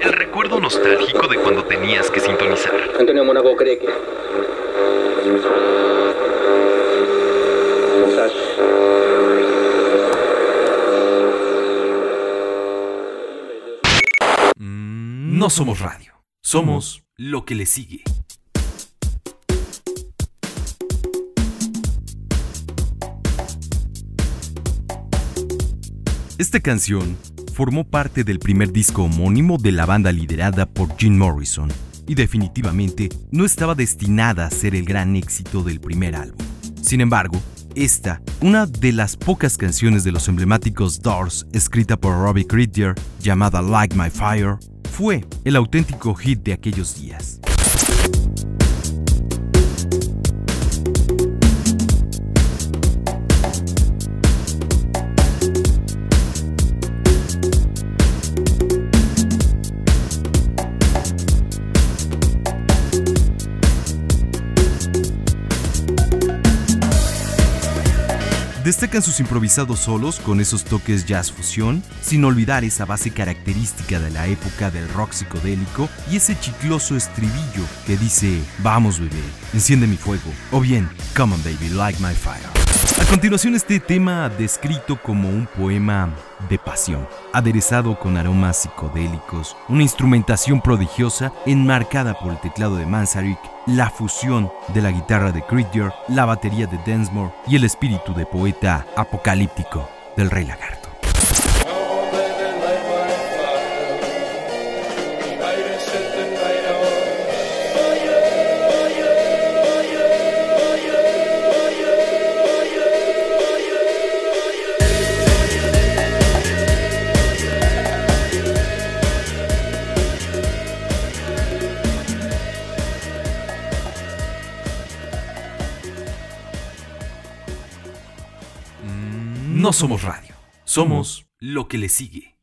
El recuerdo nostálgico de cuando tenías que sintonizar. Antonio Mónaco cree que. No somos radio, somos lo que le sigue. Esta canción formó parte del primer disco homónimo de la banda liderada por Jim Morrison y definitivamente no estaba destinada a ser el gran éxito del primer álbum. Sin embargo, esta, una de las pocas canciones de los emblemáticos Doors escrita por Robbie Krieger, llamada Like My Fire, fue el auténtico hit de aquellos días. Destacan sus improvisados solos con esos toques jazz fusión, sin olvidar esa base característica de la época del rock psicodélico y ese chicloso estribillo que dice, vamos bebé, enciende mi fuego, o bien, come on baby, like my fire. A continuación este tema descrito como un poema de pasión, aderezado con aromas psicodélicos, una instrumentación prodigiosa enmarcada por el teclado de Manzarek, la fusión de la guitarra de Krieger, la batería de Densmore y el espíritu de poeta apocalíptico del Rey Lagarto. No somos radio, somos lo que le sigue.